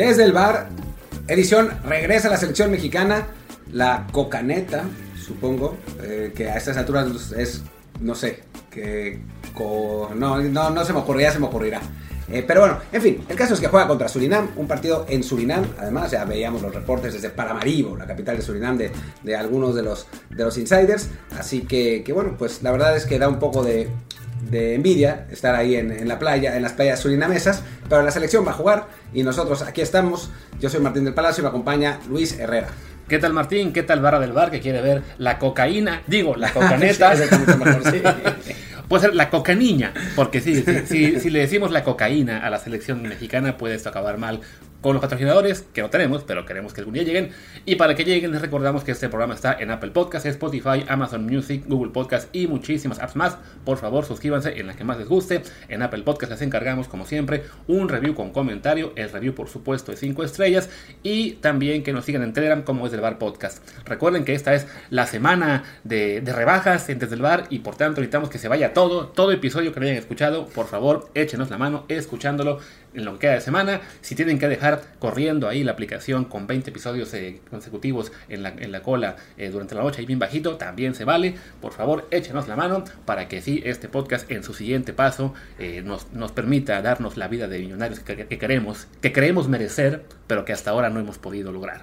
Desde el bar, edición regresa a la selección mexicana, la cocaneta, supongo, eh, que a estas alturas es, no sé, que no, no, no se me ocurrirá, se me ocurrirá. Eh, pero bueno, en fin, el caso es que juega contra Surinam, un partido en Surinam. Además, ya veíamos los reportes desde Paramaribo, la capital de Surinam, de, de algunos de los, de los insiders. Así que, que, bueno, pues la verdad es que da un poco de, de envidia estar ahí en, en, la playa, en las playas surinamesas. Pero la selección va a jugar y nosotros aquí estamos. Yo soy Martín del Palacio y me acompaña Luis Herrera. ¿Qué tal Martín? ¿Qué tal Barra del Bar que quiere ver la cocaína? Digo, la cocaneta. Puede ser la coca niña, porque sí, sí, si le decimos la cocaína a la selección mexicana puede esto acabar mal con los patrocinadores, que no tenemos, pero queremos que algún día lleguen. Y para que lleguen, les recordamos que este programa está en Apple Podcasts, Spotify, Amazon Music, Google Podcasts y muchísimas apps más. Por favor, suscríbanse en la que más les guste. En Apple Podcasts les encargamos, como siempre, un review con comentario. El review, por supuesto, de 5 estrellas. Y también que nos sigan en Telegram, como es del Bar Podcast. Recuerden que esta es la semana de, rebajas en Desde el Bar y por tanto necesitamos que se vaya todo, todo episodio que hayan escuchado. Por favor, échenos la mano escuchándolo en lo que queda de semana. Si tienen que dejar corriendo ahí la aplicación con 20 episodios eh, consecutivos en la, en la cola eh, durante la noche y bien bajito, también se vale. Por favor, échenos la mano para que sí este podcast en su siguiente paso eh, nos, nos, permita darnos la vida de millonarios que, que, queremos, que creemos merecer, pero que hasta ahora no hemos podido lograr.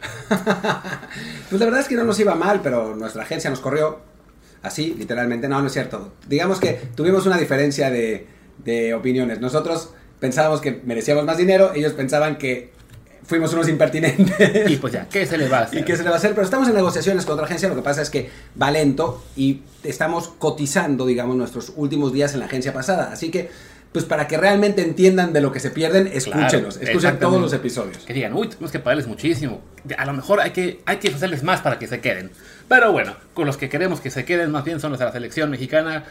pues la verdad es que no nos iba mal, pero nuestra agencia nos corrió así, literalmente. No, no es cierto. Digamos que tuvimos una diferencia de, de opiniones. Nosotros pensábamos que merecíamos más dinero, ellos pensaban que fuimos unos impertinentes. Y pues ya, ¿qué se le va a hacer? ¿Y qué se le va a hacer? Pero estamos en negociaciones con otra agencia, lo que pasa es que va lento y estamos cotizando, digamos, nuestros últimos días en la agencia pasada. Así que, pues para que realmente entiendan de lo que se pierden, escúchenos, claro, escuchen todos los episodios. Que digan, uy, tenemos que pagarles muchísimo. A lo mejor hay que, hay que hacerles más para que se queden. Pero bueno, con los que queremos que se queden más bien son los de la selección mexicana.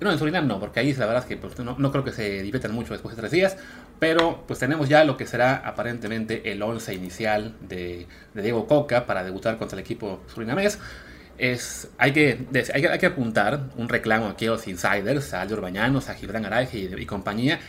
No, en Surinam no, porque ahí la verdad es que pues, no, no, creo que se diviertan mucho después de tres días. Pero pues tenemos ya lo que será aparentemente el 11 inicial de, Diego Coca para debutar contra el equipo surinamés. Es, hay, que, hay, que, hay que apuntar un reclamo aquí a los insiders, a Aldo Bañanos, a Gibran Araje y, y compañía,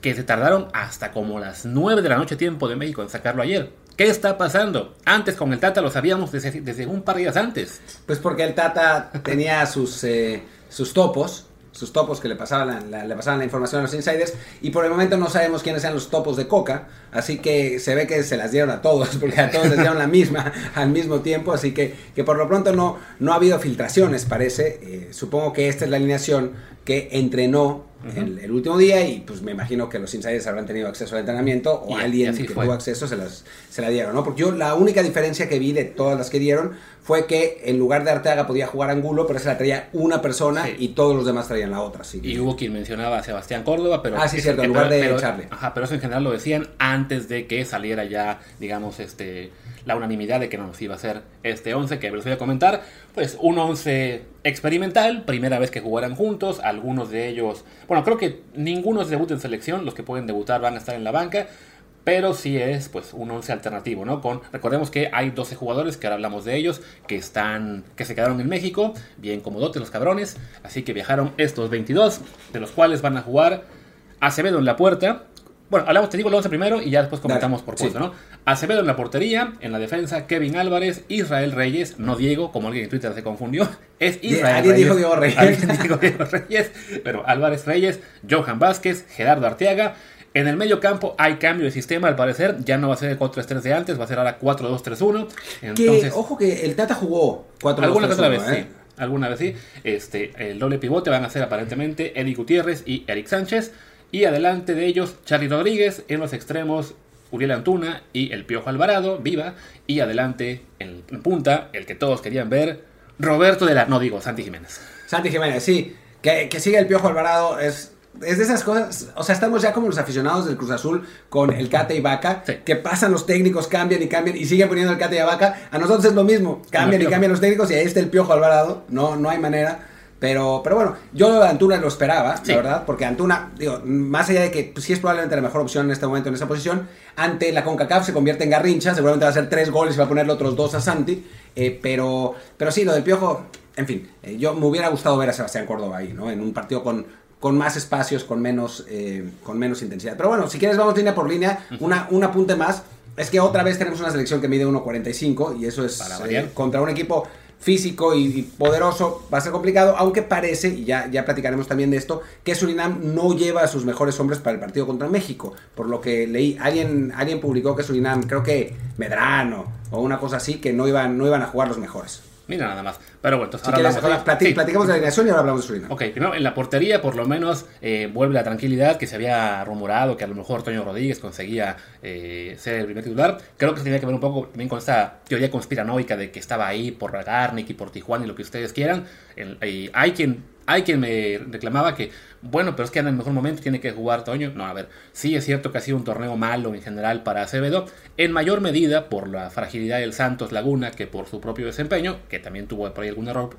que se tardaron hasta como las 9 de la noche tiempo de México en sacarlo ayer. ¿Qué está pasando? Antes con el Tata lo sabíamos desde, desde un par de días antes. Pues porque el Tata tenía sus, eh, sus topos, sus topos que le pasaban la, le pasaban la información a los insiders y por el momento no sabemos quiénes sean los topos de Coca, así que se ve que se las dieron a todos, porque a todos les dieron la misma al mismo tiempo, así que, que por lo pronto no, no ha habido filtraciones, parece. Eh, supongo que esta es la alineación que entrenó uh -huh. el, el, último día y pues me imagino que los insiders habrán tenido acceso al entrenamiento o y, alguien que fue. tuvo acceso se, las, se la dieron, ¿no? Porque yo la única diferencia que vi de todas las que dieron fue que en lugar de Arteaga podía jugar Angulo, pero esa la traía una persona sí. y todos los demás traían la otra. Así y hubo quien mencionaba a Sebastián Córdoba, pero... Ah, sí, cierto, en lugar de pero, Charlie. Ajá, pero eso en general lo decían antes de que saliera ya, digamos, este la unanimidad de que no nos iba a hacer este 11 que les voy a comentar. Pues un 11 experimental, primera vez que jugarán juntos, algunos de ellos, bueno, creo que ninguno es debut en selección, los que pueden debutar van a estar en la banca, pero sí es pues un 11 alternativo, ¿no? Con recordemos que hay 12 jugadores que ahora hablamos de ellos que están que se quedaron en México, bien comodotes los cabrones, así que viajaron estos 22, de los cuales van a jugar Acevedo en la puerta, bueno, hablamos, te digo el 11 primero y ya después comentamos por puesto, sí. ¿no? Acevedo en la portería, en la defensa, Kevin Álvarez, Israel Reyes, no Diego, como alguien en Twitter se confundió, es Israel ¿Alguien Reyes. dijo Diego Reyes? Alguien dijo Diego Reyes, pero Álvarez Reyes, Johan Vázquez, Gerardo Arteaga. En el medio campo hay cambio de sistema, al parecer, ya no va a ser el 4-3-3 de antes, va a ser ahora 4-2-3-1. Entonces, que, ojo que el Tata jugó 4-2-3-1. Alguna otra vez, ¿eh? sí alguna vez sí. Este, el doble pivote van a ser aparentemente Eric Gutiérrez y Eric Sánchez. Y adelante de ellos, Charlie Rodríguez, en los extremos, Uriel Antuna y el Piojo Alvarado, viva. Y adelante, en, punta, el que todos querían ver, Roberto de la... No digo, Santi Jiménez. Santi Jiménez, sí. Que, que siga el Piojo Alvarado es, es de esas cosas, o sea, estamos ya como los aficionados del Cruz Azul con el Cate y Vaca, sí. que pasan los técnicos, cambian y cambian y siguen poniendo el Cate y a Vaca. A nosotros es lo mismo, cambian y cambian los técnicos y ahí está el Piojo Alvarado, no, no hay manera. Pero, pero bueno, yo a Antuna lo esperaba, sí. la verdad, porque Antuna, digo, más allá de que pues, sí es probablemente la mejor opción en este momento en esa posición, ante la CONCACAF se convierte en garrincha, seguramente va a hacer tres goles y va a ponerle otros dos a Santi, eh, pero, pero sí, lo del Piojo, en fin, eh, yo me hubiera gustado ver a Sebastián Córdoba ahí, ¿no? En un partido con, con más espacios, con menos, eh, con menos intensidad. Pero bueno, si quieres vamos línea por línea, una, un apunte más. Es que otra vez tenemos una selección que mide 1.45 y eso es eh, contra un equipo físico y, poderoso va a ser complicado, aunque parece, y ya, ya platicaremos también de esto, que Surinam no lleva a sus mejores hombres para el partido contra México. Por lo que leí, alguien, alguien publicó que Surinam, creo que Medrano o una cosa así, que no iban, no iban a jugar los mejores. Mira nada más. Pero bueno, entonces ahora platicamos de la alineación y ahora hablamos de Surinam. Ok, primero en la portería por lo menos eh, vuelve la tranquilidad que se había rumorado que a lo mejor Toño Rodríguez conseguía eh, ser el primer titular. Creo que tenía que ver un poco también con esta teoría conspiranoica de que estaba ahí por Ragarnik y por Tijuana y lo que ustedes quieran. hay quien hay quien me reclamaba que, bueno, pero es que en el mejor momento tiene que jugar Toño. No, a ver, sí es cierto que ha sido un torneo malo en general para Acevedo, en mayor medida por la fragilidad del Santos Laguna que por su propio desempeño, que también tuvo por ahí algún error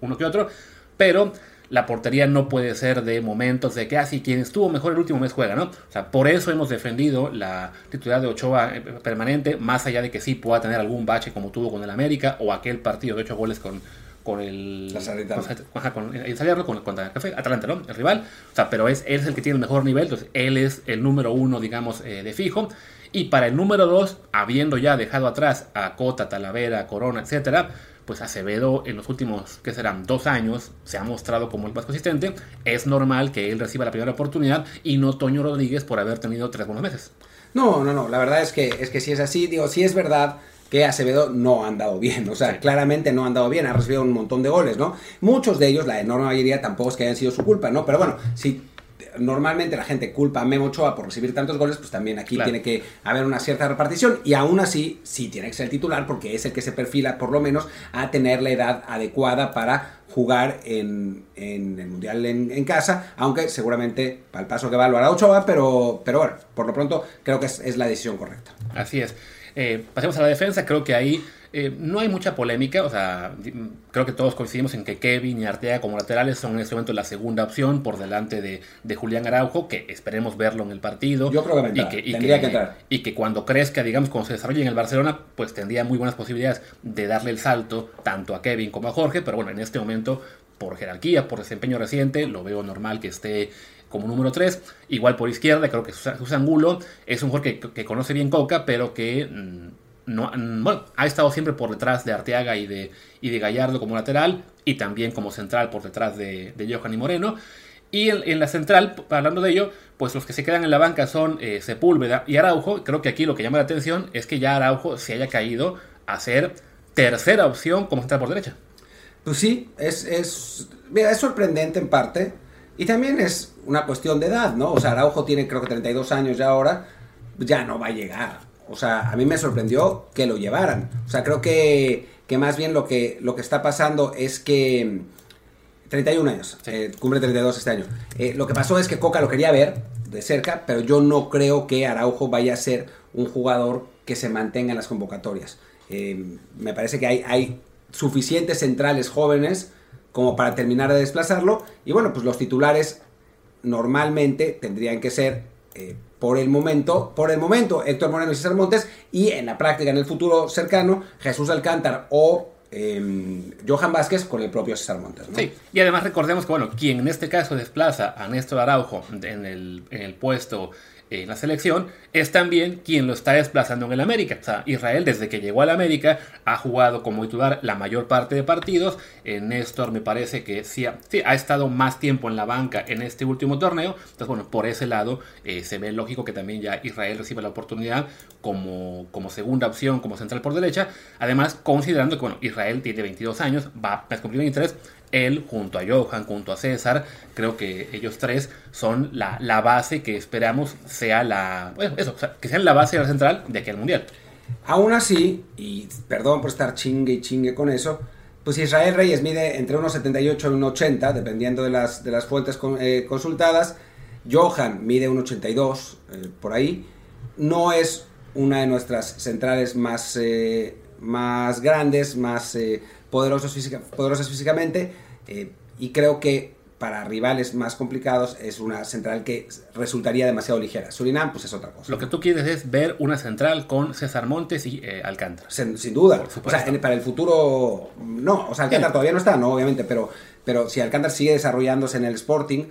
uno que otro, pero la portería no puede ser de momentos de que así ah, quien estuvo mejor el último mes juega, ¿no? O sea, por eso hemos defendido la titularidad de Ochoa eh, permanente, más allá de que sí pueda tener algún bache como tuvo con el América o aquel partido de ocho goles con con el. con, con, el Salerno, con, con Atalanta, ¿no? El rival. O sea, pero es, él es el que tiene el mejor nivel, entonces él es el número uno, digamos, eh, de fijo. Y para el número dos, habiendo ya dejado atrás a Cota, Talavera, Corona, etcétera, pues Acevedo en los últimos, que serán dos años, se ha mostrado como el más consistente. Es normal que él reciba la primera oportunidad y no Toño Rodríguez por haber tenido tres buenos meses. No, no, no. La verdad es que, es que si es así, digo, si es verdad que Acevedo no ha andado bien, o sea, claramente no ha andado bien, ha recibido un montón de goles, ¿no? Muchos de ellos, la enorme mayoría, tampoco es que hayan sido su culpa, ¿no? Pero bueno, si normalmente la gente culpa a Memo Ochoa por recibir tantos goles, pues también aquí tiene que haber una cierta repartición y aún así sí tiene que ser el titular porque es el que se perfila por lo menos a tener la edad adecuada para jugar en, el Mundial en, casa, aunque seguramente para el paso que va lo hará Ochoa, pero, pero bueno, por lo pronto creo que es, es la decisión correcta. Así es. Eh, pasemos a la defensa, creo que ahí eh, no hay mucha polémica, o sea, creo que todos coincidimos en que Kevin y Arteaga como laterales son en este momento la segunda opción por delante de, Julián Araujo, que esperemos verlo en el partido. Yo creo que, y que, tendría que, entrar. Y que cuando crezca, digamos, cuando se desarrolle en el Barcelona, pues tendría muy buenas posibilidades de darle el salto tanto a Kevin como a Jorge, pero bueno, en este momento por jerarquía, por desempeño reciente, lo veo normal que esté como número 3. Igual por izquierda, creo que Susan Angulo es un jugador que, conoce bien Coca, pero que mm, no, mm, bueno, ha estado siempre por detrás de Arteaga y de, y de Gallardo como lateral, y también como central por detrás de, de Johan y Moreno. Y en, la central, hablando de ello, pues los que se quedan en la banca son eh, Sepúlveda y Araujo. Creo que aquí lo que llama la atención es que ya Araujo se haya caído a ser tercera opción como central por derecha. Pues sí, es, es, es sorprendente en parte. Y también es una cuestión de edad, ¿no? O sea, Araujo tiene creo que 32 años ya ahora, ya no va a llegar. O sea, a mí me sorprendió que lo llevaran. O sea, creo que, que más bien lo que, lo que está pasando es que... 31 años, eh, cumple 32 este año. Eh, lo que pasó es que Coca lo quería ver de cerca, pero yo no creo que Araujo vaya a ser un jugador que se mantenga en las convocatorias. Eh, me parece que hay, hay suficientes centrales jóvenes como para terminar de desplazarlo. Y bueno, pues los titulares normalmente tendrían que ser eh, por el momento, por el momento Héctor Moreno y César Montes y en la práctica, en el futuro cercano, Jesús Alcántar o em, Johan Vázquez con el propio César Montes. Sí, y además recordemos que, bueno, quien en este caso desplaza a Néstor Araujo en el, en el puesto en la selección, es también quien lo está desplazando en el América. O sea, Israel desde que llegó al América ha jugado como titular la mayor parte de partidos. Eh, Néstor me parece que sí ha, estado más tiempo en la banca en este último torneo. Entonces, bueno, por ese lado eh, se ve lógico que también ya Israel reciba la oportunidad como, como segunda opción, como central por derecha. Además, considerando que, bueno, Israel tiene 22 años, va a cumplir 23, él junto a Johan, junto a César, creo que ellos tres son la, la base que esperamos sea la, bueno, eso, que sean la base central de aquel mundial. Aún así, y perdón por estar chingue y chingue con eso, pues Israel Reyes mide entre unos 78 y 1,80, dependiendo de las, de las fuentes eh, consultadas. Johan mide 1,82 eh, por ahí. No es una de nuestras centrales más, eh, más grandes, más poderosas, poderosas físicamente eh, y creo que para rivales más complicados es una central que resultaría demasiado ligera. Surinam, pues es otra cosa. Lo que tú quieres es ver una central con César Montes y eh, Alcántara. Sin, duda. O sea, para el futuro, no. O sea, Alcántara todavía no está, no, obviamente, pero, pero si Alcántara sigue desarrollándose en el Sporting,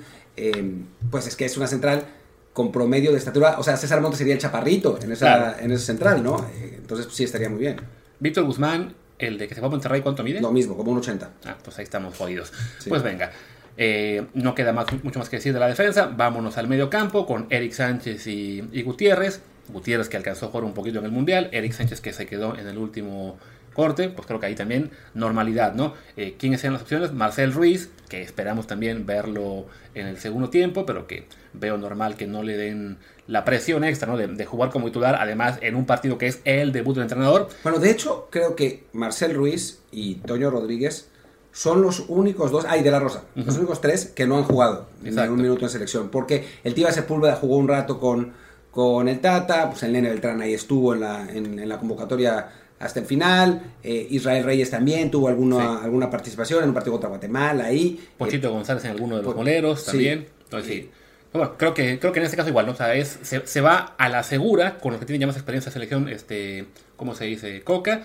pues es que es una central con promedio de estatura, o sea, César Montes sería el chaparrito en esa, en esa central, ¿no? entonces sí estaría muy bien. Víctor Guzmán, el de que se fue a Monterrey, ¿cuánto mide? Lo mismo, como un 80. Ah, pues ahí estamos jodidos. Pues venga. Eh, no queda más, mucho más que decir de la defensa. Vámonos al medio campo con Eric Sánchez y, Gutiérrez. Gutiérrez que alcanzó a jugar un poquito en el Mundial. Eric Sánchez que se quedó en el último corte. Pues creo que ahí también normalidad, ¿no? Eh, ¿Quiénes sean las opciones? Marcel Ruiz, que esperamos también verlo en el segundo tiempo, pero que veo normal que no le den la presión extra ¿no? de, jugar como titular, además en un partido que es el debut del entrenador. Bueno, de hecho, creo que Marcel Ruiz y Toño Rodríguez son los únicos dos, ay, de la Rosa, los únicos tres que no han jugado en un minuto en selección, porque el Tiva Sepúlveda jugó un rato con, con el Tata, pues el Nene Beltrán ahí estuvo en la, en, la convocatoria hasta el final. Eh, Israel Reyes también tuvo alguna, alguna participación en un partido contra Guatemala ahí. Pochito González en alguno de los moleros también. Entonces, sí. Bueno, creo que, creo que en este caso igual, ¿no? O sea, es, se, va a la segura con los que tienen ya más experiencia de selección, este, ¿cómo se dice? Coca.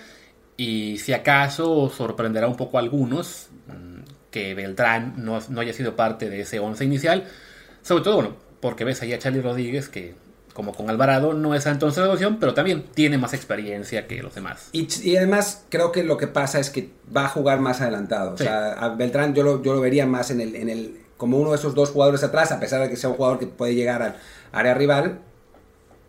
Y si acaso sorprenderá un poco a algunos mm, que Beltrán no, no haya sido parte de ese once inicial. Sobre todo, bueno, porque ves ahí a Charlie Rodríguez que como con Alvarado, no es entonces la opción, pero también tiene más experiencia que los demás. Y, además creo que lo que pasa es que va a jugar más adelantado. O sea, a Beltrán yo lo, yo lo vería más en el, en el, como uno de esos dos jugadores atrás, a pesar de que sea un jugador que puede llegar al área rival,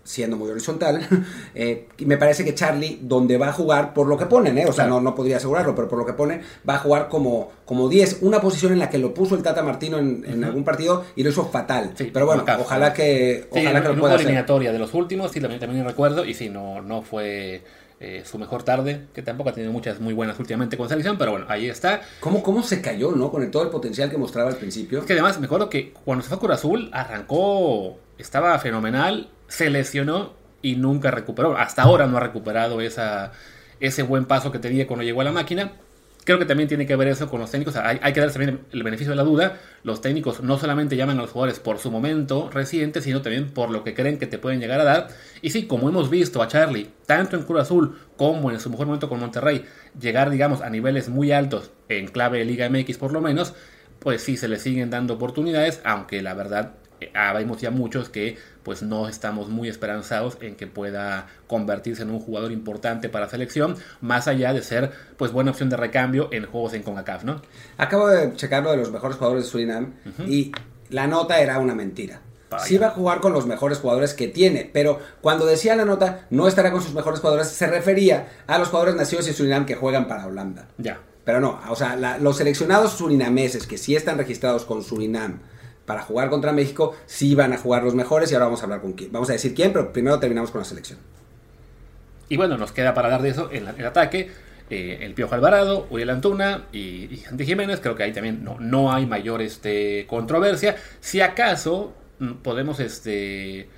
siendo muy horizontal. Eh, y me parece que Charlie, donde va a jugar, por lo que ponen, ¿eh? o sea, no, no podría asegurarlo, pero por lo que pone, va a jugar como, como 10, una posición en la que lo puso el Tata Martino en, algún partido y lo hizo fatal. pero bueno, ojalá que, ojalá que lo pueda hacer. eliminatoria de los últimos, sí, también, también recuerdo, y sí, no, no fue eh, su mejor tarde, que tampoco ha tenido muchas muy buenas últimamente con selección, pero bueno, ahí está. ¿Cómo, cómo se cayó, no? Con todo el potencial que mostraba al principio. Es que además me acuerdo que cuando se fue a Cruz Azul arrancó, estaba fenomenal, se lesionó y nunca recuperó. Hasta ahora no ha recuperado esa, ese buen paso que tenía cuando llegó a la máquina. Creo que también tiene que ver eso con los técnicos. hay, que darse también el beneficio de la duda. Los técnicos no solamente llaman a los jugadores por su momento reciente, sino también por lo que creen que te pueden llegar a dar. Y sí, como hemos visto a Charlie, tanto en Cruz Azul como en su mejor momento con Monterrey, llegar, digamos, a niveles muy altos en clave de Liga MX por lo menos, pues sí se le siguen dando oportunidades, aunque la verdad vemos ya muchos que pues no estamos muy esperanzados en que pueda convertirse en un jugador importante para la selección, más allá de ser pues buena opción de recambio en juegos en CONCACAF, ¿no? Acabo de checar lo de los mejores jugadores de Surinam y la nota era una mentira. Sí va a jugar con los mejores jugadores que tiene, pero cuando decía la nota no estará con sus mejores jugadores, se refería a los jugadores nacidos en Surinam que juegan para Holanda. Ya. Pero no, o sea, los seleccionados surinameses que sí están registrados con Surinam, para jugar contra México, sí van a jugar los mejores y ahora vamos a hablar con quién. Vamos a decir quién, pero primero terminamos con la selección. Y bueno, nos queda para hablar de eso el, el ataque. Eh, el Piojo Alvarado, Uriel Antuna y, Santi Jiménez, creo que ahí también no, no hay mayor este, controversia. Si acaso mm, podemos este,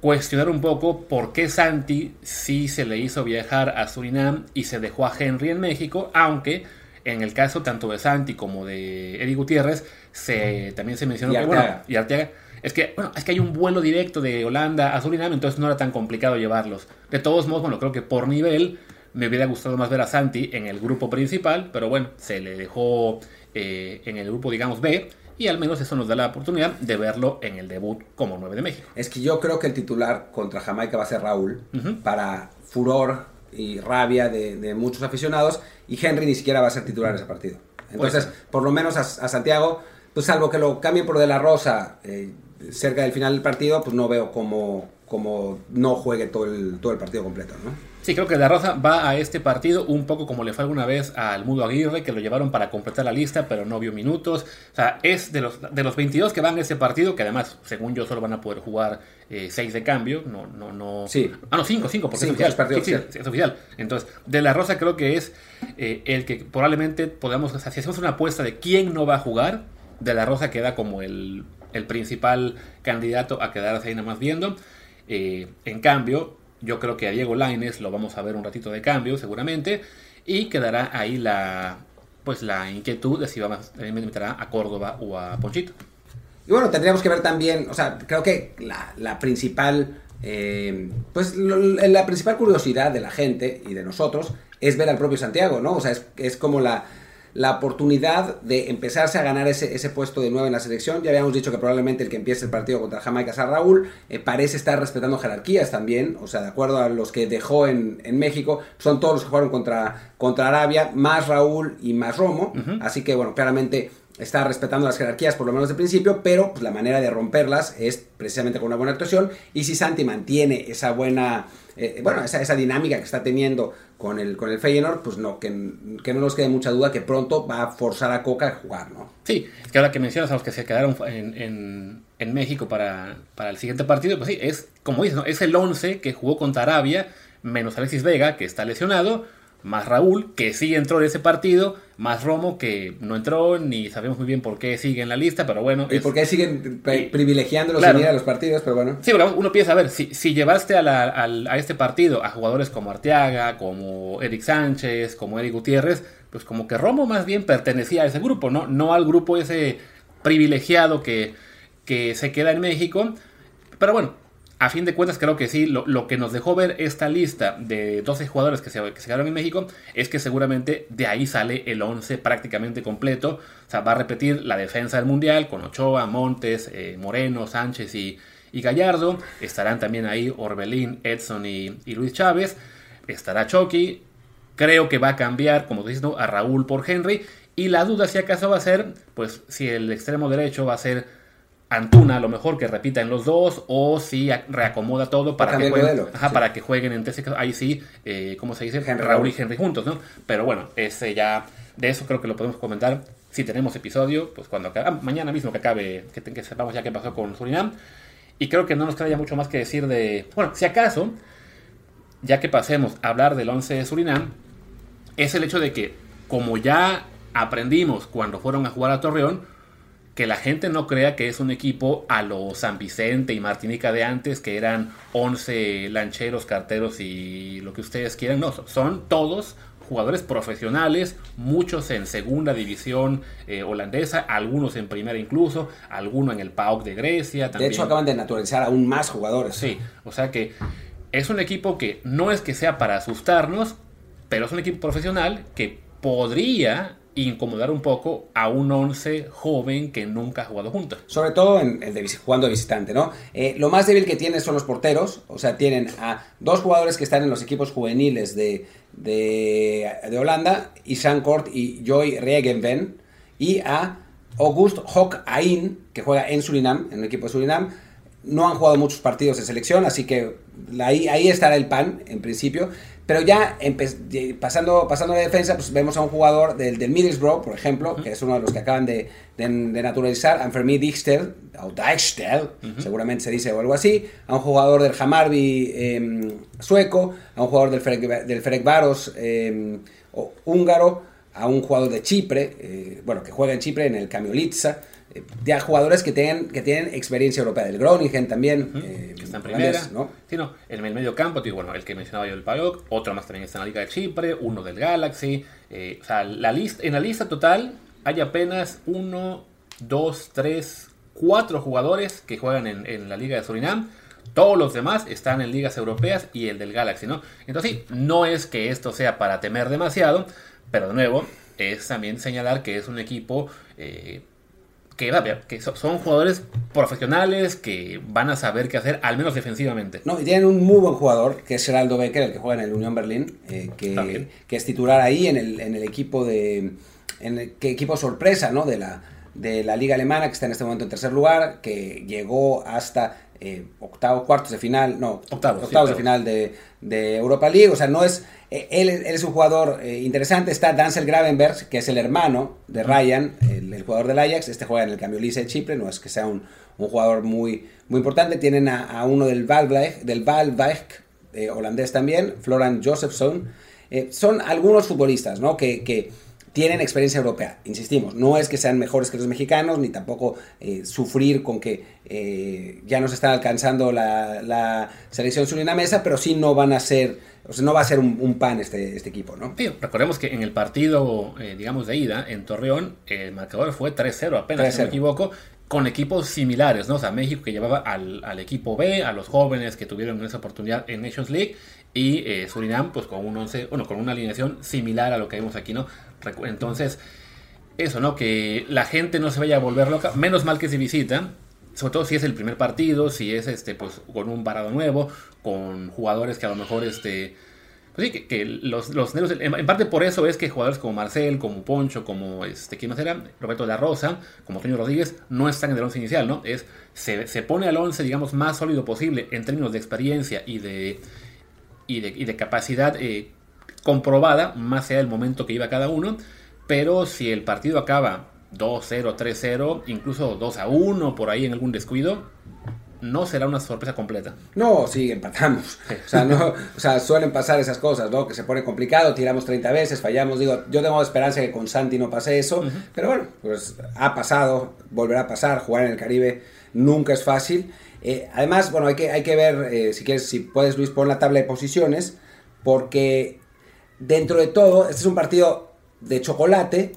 cuestionar un poco por qué Santi sí se le hizo viajar a Surinam y se dejó a Henry en México, aunque en el caso tanto de Santi como de Eddie Gutiérrez, se, también se mencionó que, bueno, y Arteaga, es que, bueno, es que hay un vuelo directo de Holanda a Surinam, entonces no era tan complicado llevarlos. De todos modos, bueno, creo que por nivel me hubiera gustado más ver a Santi en el grupo principal, pero bueno, se le dejó eh, en el grupo, digamos, B, y al menos eso nos da la oportunidad de verlo en el debut como 9 de México. Es que yo creo que el titular contra Jamaica va a ser Raúl, para furor y rabia de, muchos aficionados, y Henry ni siquiera va a ser titular en ese partido. Entonces, por lo menos a Santiago pues salvo que lo cambien por De La Rosa eh, cerca del final del partido, pues no veo cómo, como no juegue todo el, todo el partido completo, ¿no? Sí, creo que La Rosa va a este partido un poco como le fue alguna vez al Mudo Aguirre, que lo llevaron para completar la lista, pero no vio minutos. O sea, es de los, de los 22 que van a ese partido, que además, según yo, solo van a poder jugar 6 eh, de cambio. No, no, no. Sí. Ah, no, 5, 5, porque es, oficial. es oficial. Entonces, De La Rosa creo que es eh, el que probablemente podamos, o sea, si hacemos una apuesta de quién no va a jugar, de la Rosa queda como el, principal candidato a quedarse ahí nada más viendo. Eh, en cambio, yo creo que a Diego Laines lo vamos a ver un ratito de cambio, seguramente. Y quedará ahí la pues la inquietud de si va a meterá a Córdoba o a Ponchito. Y bueno, tendríamos que ver también, o sea, creo que la, principal, eh, pues la principal curiosidad de la gente y de nosotros es ver al propio Santiago, ¿no? O sea, es, es como la, la oportunidad de empezarse a ganar ese, ese puesto de nueve en la selección. Ya habíamos dicho que probablemente el que empiece el partido contra Jamaica sea Raúl. Eh, parece estar respetando jerarquías también, o sea, de acuerdo a los que dejó en, en México, son todos los que jugaron contra, contra Arabia, más Raúl y más Romo. Así que, bueno, claramente está respetando las jerarquías por lo menos de principio, pero pues, la manera de romperlas es precisamente con una buena actuación. Y si Santi mantiene esa buena, eh, bueno, esa, esa, dinámica que está teniendo con el, con el Feyenoord, pues no, que, que, no nos quede mucha duda que pronto va a forzar a Coca a jugar, ¿no? Sí, es que ahora que mencionas a los que se quedaron en, en, en México para, para, el siguiente partido, pues sí, es como dices, ¿no? es el 11 que jugó contra Arabia, menos Alexis Vega, que está lesionado más Raúl, que sí entró en ese partido, más Romo, que no entró, ni sabemos muy bien por qué sigue en la lista, pero bueno. Y por qué siguen privilegiándolos claro. a los partidos, pero bueno. Sí, pero uno piensa, a ver, si, si llevaste a, la, a, a, este partido a jugadores como Arteaga, como Eric Sánchez, como Eric Gutiérrez, pues como que Romo más bien pertenecía a ese grupo, ¿no? No al grupo ese privilegiado que, que se queda en México. Pero bueno, a fin de cuentas, creo que sí, lo, lo, que nos dejó ver esta lista de 12 jugadores que se, que se quedaron en México es que seguramente de ahí sale el 11 prácticamente completo. O sea, va a repetir la defensa del Mundial con Ochoa, Montes, eh, Moreno, Sánchez y, y, Gallardo. Estarán también ahí Orbelín, Edson y, y Luis Chávez. Estará Chucky. Creo que va a cambiar, como dices, ¿no? a Raúl por Henry. Y la duda si acaso va a ser, pues si el extremo derecho va a ser Antuna a lo mejor que repita en los dos o si reacomoda todo para, que jueguen, ajá, sí. para que jueguen en ese ahí sí, eh, ¿cómo se dice? Henry. Raúl y Henry juntos, ¿no? Pero bueno, ese ya, de eso creo que lo podemos comentar si tenemos episodio, pues cuando acabe, ah, mañana mismo que acabe, que, que, sepamos ya qué pasó con Surinam. Y creo que no nos queda ya mucho más que decir de, bueno, si acaso, ya que pasemos a hablar del 11 de Surinam, es el hecho de que como ya aprendimos cuando fueron a jugar a Torreón, que la gente no crea que es un equipo a lo San Vicente y Martinica de antes, que eran 11 lancheros, carteros y lo que ustedes quieran. No, son todos jugadores profesionales, muchos en segunda división eh, holandesa, algunos en primera incluso, algunos en el PAOK de Grecia. También. De hecho, acaban de naturalizar aún más jugadores. Sí, o sea que es un equipo que no es que sea para asustarnos, pero es un equipo profesional que podría incomodar un poco a un 11 joven que nunca ha jugado juntos. Sobre todo en, en de, jugando de visitante, ¿no? Eh, lo más débil que tiene son los porteros, o sea, tienen a dos jugadores que están en los equipos juveniles de, de, Holanda, Isan Kort y Joy Regenven, y a August Hock Ain, que juega en Surinam, en el equipo de Surinam. No han jugado muchos partidos de selección, así que ahí estará el pan, en principio. Pero ya pasando, pasando a la defensa, pues vemos a un jugador del, del Middlesbrough, por ejemplo, uh -huh. que es uno de los que acaban de, de, de naturalizar, Anfermi Dijkstel, o Dijkstel, uh -huh. seguramente se dice o algo así, a un jugador del Hamarby eh, sueco, a un jugador del Ferek, del Varos eh, húngaro, a un jugador de Chipre, eh, bueno, que juega en Chipre en el Kamiolitsa, de jugadores que tienen, que tienen experiencia europea, del Groningen también. Uh -huh. eh, que está en primera. ¿no? Sí, no, en el medio campo, tío, bueno, el que mencionaba yo, el PAOK, otro más también está en la Liga de Chipre, uno del Galaxy. Eh, o sea, la lista, en la lista total hay apenas uno, dos, tres, cuatro jugadores que juegan en, en la Liga de Surinam. Todos los demás están en ligas europeas y el del Galaxy, ¿no? Entonces, sí, no es que esto sea para temer demasiado, pero de nuevo, es también señalar que es un equipo eh, que, que son jugadores profesionales que van a saber qué hacer, al menos defensivamente. No, y tienen un muy buen jugador, que es Geraldo Becker, el que juega en el Unión Berlín, eh, que, que, es titular ahí en el, en el equipo de. En el, que equipo sorpresa, ¿no? De la, de la Liga Alemana, que está en este momento en tercer lugar, que llegó hasta eh, octavos, cuartos de final, no, octavos, octavos sí, de final de, de, Europa League, o sea, no es, eh, él, él, es un jugador eh, interesante, está Dancel Gravenberg, que es el hermano de Ryan, el, el, jugador del Ajax, este juega en el cambio Lice de Chipre, no es que sea un, un jugador muy, muy importante, tienen a, a uno del Valveig, del holandés también, Florian Josephson, son algunos futbolistas, ¿no? Que, que tienen experiencia europea, insistimos, no es que sean mejores que los mexicanos, ni tampoco eh, sufrir con que eh, ya nos están alcanzando la, la, selección surinamesa, pero sí no van a ser, o sea, no va a ser un, un pan este, este, equipo, ¿no? Sí, recordemos que en el partido, eh, digamos, de ida, en Torreón, el marcador fue 3-0 apenas, 3 -0. si no me equivoco, con equipos similares, ¿no? O sea, México que llevaba al, al equipo B, a los jóvenes que tuvieron esa oportunidad en Nations League, y eh, Surinam, pues con un 11, bueno, con una alineación similar a lo que vemos aquí, ¿no? Entonces, eso, ¿no? Que la gente no se vaya a volver loca, menos mal que se visita, sobre todo si es el primer partido, si es este, pues con un parado nuevo, con jugadores que a lo mejor este pues sí, que, los, los en, parte por eso es que jugadores como Marcel, como Poncho, como este, ¿quién no será? Roberto de la Rosa, como Toño Rodríguez, no están en el once inicial, ¿no? Es, se, se pone al once, digamos, más sólido posible en términos de experiencia y de, y de, y de capacidad eh, comprobada, más sea el momento que iba cada uno, pero si el partido acaba 2-0, 3-0, incluso 2-1 por ahí en algún descuido, no será una sorpresa completa. No, sí, empatamos. O sea, no, o sea, suelen pasar esas cosas, ¿no? Que se pone complicado, tiramos 30 veces, fallamos. Digo, yo tengo esperanza que con Santi no pase eso, pero bueno, pues ha pasado, volverá a pasar, jugar en el Caribe nunca es fácil. Eh, además, bueno, hay que, hay que ver, eh, si quieres, si puedes, Luis, pon la tabla de posiciones, porque dentro de todo, este es un partido de chocolate,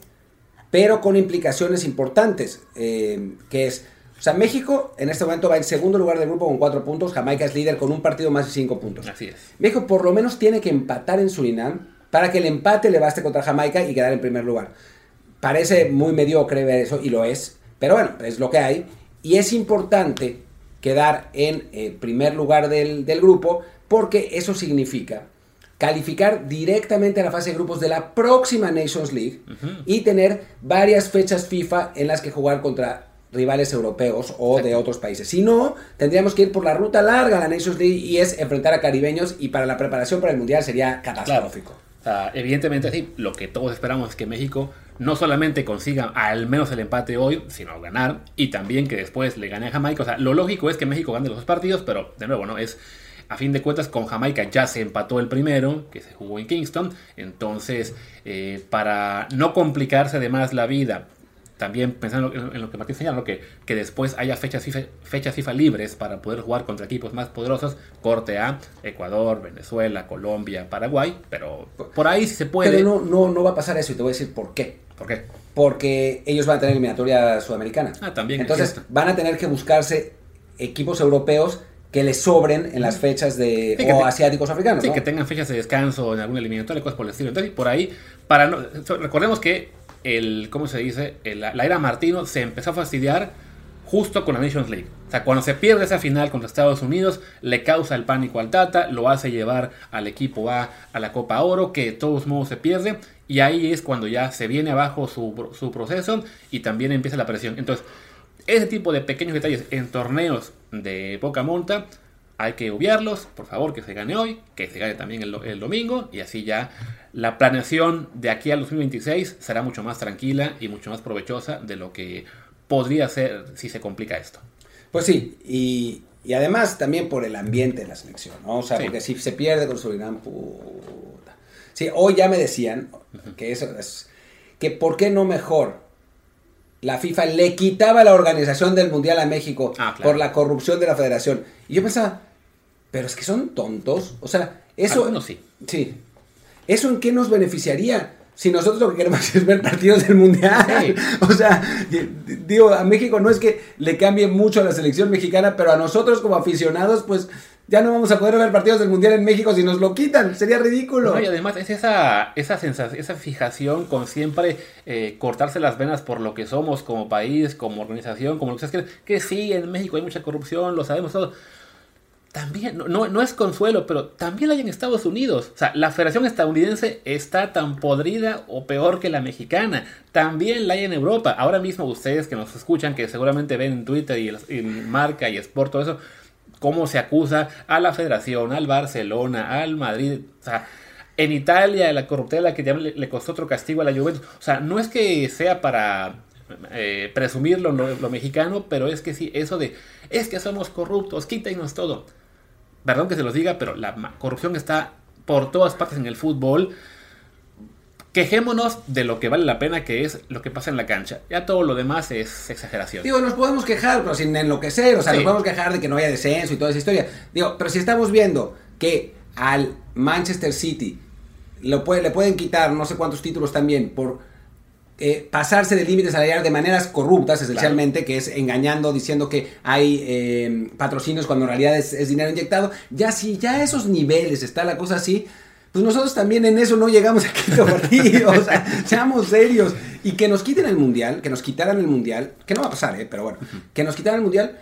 pero con implicaciones importantes, eh, que es o sea, México en este momento va en segundo lugar del grupo con cuatro puntos. Jamaica es líder con un partido más de cinco puntos. Así es. México por lo menos tiene que empatar en Surinam para que el empate le baste contra Jamaica y quedar en primer lugar. Parece muy mediocre ver eso y lo es, pero bueno, es lo que hay. Y es importante quedar en eh, primer lugar del, grupo porque eso significa calificar directamente a la fase de grupos de la próxima Nations League y tener varias fechas FIFA en las que jugar contra rivales europeos o de otros países. Si no, tendríamos que ir por la ruta larga a la Nations League y es enfrentar a caribeños y para la preparación para el Mundial sería catastrófico. evidentemente sí, lo que todos esperamos es que México no solamente consiga al menos el empate hoy, sino ganar y también que después le gane a Jamaica. O sea, lo lógico es que México gane los dos partidos, pero de nuevo, ¿no? Es a fin de cuentas, con Jamaica ya se empató el primero, que se jugó en Kingston. Entonces, eh, para no complicarse además la vida, también pensando en lo que Martín señala, que, que después haya fechas FIFA, fechas FIFA libres para poder jugar contra equipos más poderosos, corte a Ecuador, Venezuela, Colombia, Paraguay, pero por ahí sí se puede. Pero no, no, no va a pasar eso y te voy a decir por qué. ¿Por qué? Porque ellos van a tener eliminatoria sudamericana. Ah, también. Entonces van a tener que buscarse equipos europeos que les sobren en las fechas de o asiáticos africanos. Sí, que tengan fechas de descanso en alguna eliminatoria, cosas por el estilo. Entonces, por ahí, para no, recordemos que el, ¿cómo se dice? la era Martino se empezó a fastidiar justo con la Nations League. O sea, cuando se pierde esa final contra Estados Unidos, le causa el pánico al Tata, lo hace llevar al equipo A a la Copa Oro, que de todos modos se pierde, y ahí es cuando ya se viene abajo su, su proceso y también empieza la presión. Entonces, ese tipo de pequeños detalles en torneos de poca monta hay que obviarlos, por favor, que se gane hoy, que se gane también el, domingo, y así ya la planeación de aquí al 2026 será mucho más tranquila y mucho más provechosa de lo que podría ser si se complica esto. Pues sí, y, además también por el ambiente de la selección, ¿no? O sea, porque si se pierde con Surinam, puta. Sí, hoy ya me decían que eso es, que por qué no mejor la FIFA le quitaba la organización del Mundial a México ah, por la corrupción de la federación. Y yo pensaba, pero es que son tontos. O sea, eso... no sí. Sí. ¿Eso en qué nos beneficiaría? Si nosotros lo que queremos es ver partidos del Mundial. O sea, digo, a México no es que le cambie mucho a la selección mexicana, pero a nosotros como aficionados, pues ya no vamos a poder ver partidos del Mundial en México si nos lo quitan. Sería ridículo. y además es esa, esa sensación, esa fijación con siempre eh, cortarse las venas por lo que somos como país, como organización, como lo que sea. Que sí, en México hay mucha corrupción, lo sabemos todo también, no, no, es consuelo, pero también hay en Estados Unidos. O sea, la Federación Estadounidense está tan podrida o peor que la mexicana. También la hay en Europa. Ahora mismo ustedes que nos escuchan, que seguramente ven en Twitter y, en Marca y Sport, todo eso, cómo se acusa a la Federación, al Barcelona, al Madrid. O sea, en Italia la corruptela que le, costó otro castigo a la Juventus. O sea, no es que sea para eh, presumir lo, lo, mexicano, pero es que sí, eso de, es que somos corruptos, quítenos todo perdón que se los diga, pero la corrupción está por todas partes en el fútbol. Quejémonos de lo que vale la pena, que es lo que pasa en la cancha. Ya todo lo demás es exageración. Digo, nos podemos quejar, pero sin enloquecer. O sea, nos podemos quejar de que no haya descenso y toda esa historia. Digo, pero si estamos viendo que al Manchester City lo puede, le pueden quitar no sé cuántos títulos también por eh, pasarse del límite salarial de maneras corruptas, esencialmente, que es engañando, diciendo que hay eh, patrocinios cuando en realidad es, es, dinero inyectado. Ya si ya a esos niveles está la cosa así, pues nosotros también en eso no llegamos a quinto partido. o sea, seamos serios. Y que nos quiten el mundial, que nos quitaran el mundial, que no va a pasar, ¿eh? pero bueno, que nos quitaran el mundial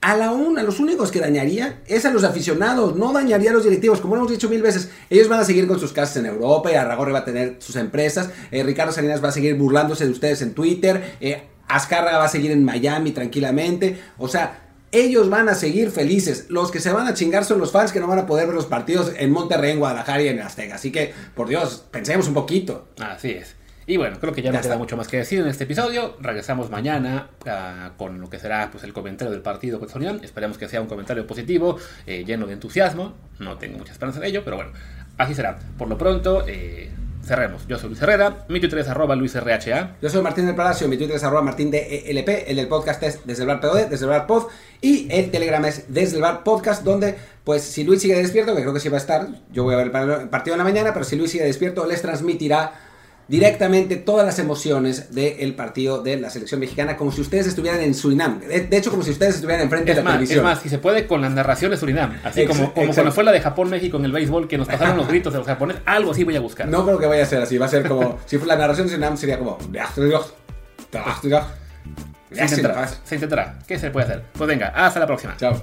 a la una, los únicos que dañaría es a los aficionados, no dañaría a los directivos, como lo hemos dicho mil veces. Ellos van a seguir con sus casas en Europa, y Arragorri va a tener sus empresas, eh, Ricardo Salinas va a seguir burlándose de ustedes en Twitter, eh, Azcárraga va a seguir en Miami tranquilamente, o sea, ellos van a seguir felices. Los que se van a chingar son los fans que no van a poder ver los partidos en Monterrey, en Guadalajara y en Azteca. Así que, por Dios, pensemos un poquito. Así es. Y bueno, creo que ya, no queda mucho más que decir en este episodio. Regresamos mañana uh, con lo que será pues, el comentario del partido contra Unión. Esperemos que sea un comentario positivo, eh, lleno de entusiasmo. No tengo mucha esperanza de ello, pero bueno, así será. Por lo pronto, eh, cerremos. Yo soy Luis Herrera, mi Twitter es arroba LuisRHA. Yo soy Martín del Palacio, mi Twitter es arroba Martín de ELP, el del podcast es desde el bar POD, desde el bar pod, y el Telegram es desde el bar podcast, donde, pues, si Luis sigue despierto, que creo que sí va a estar, yo voy a ver el partido en la mañana, pero si Luis sigue despierto, les transmitirá directamente todas las emociones del partido de la selección mexicana, como si ustedes estuvieran en Surinam. De, hecho, como si ustedes estuvieran enfrente es de la más, televisión. Es más, si se puede, con la narración de Surinam. Así como, como cuando fue la de Japón-México en el béisbol, que nos pasaron los gritos de los japoneses. Algo así voy a buscar. No creo que vaya a ser así. Va a ser como. si fue la narración de Surinam, sería como. Se intentará. Se intentará. ¿Qué se puede hacer? Pues venga, hasta la próxima. Chao.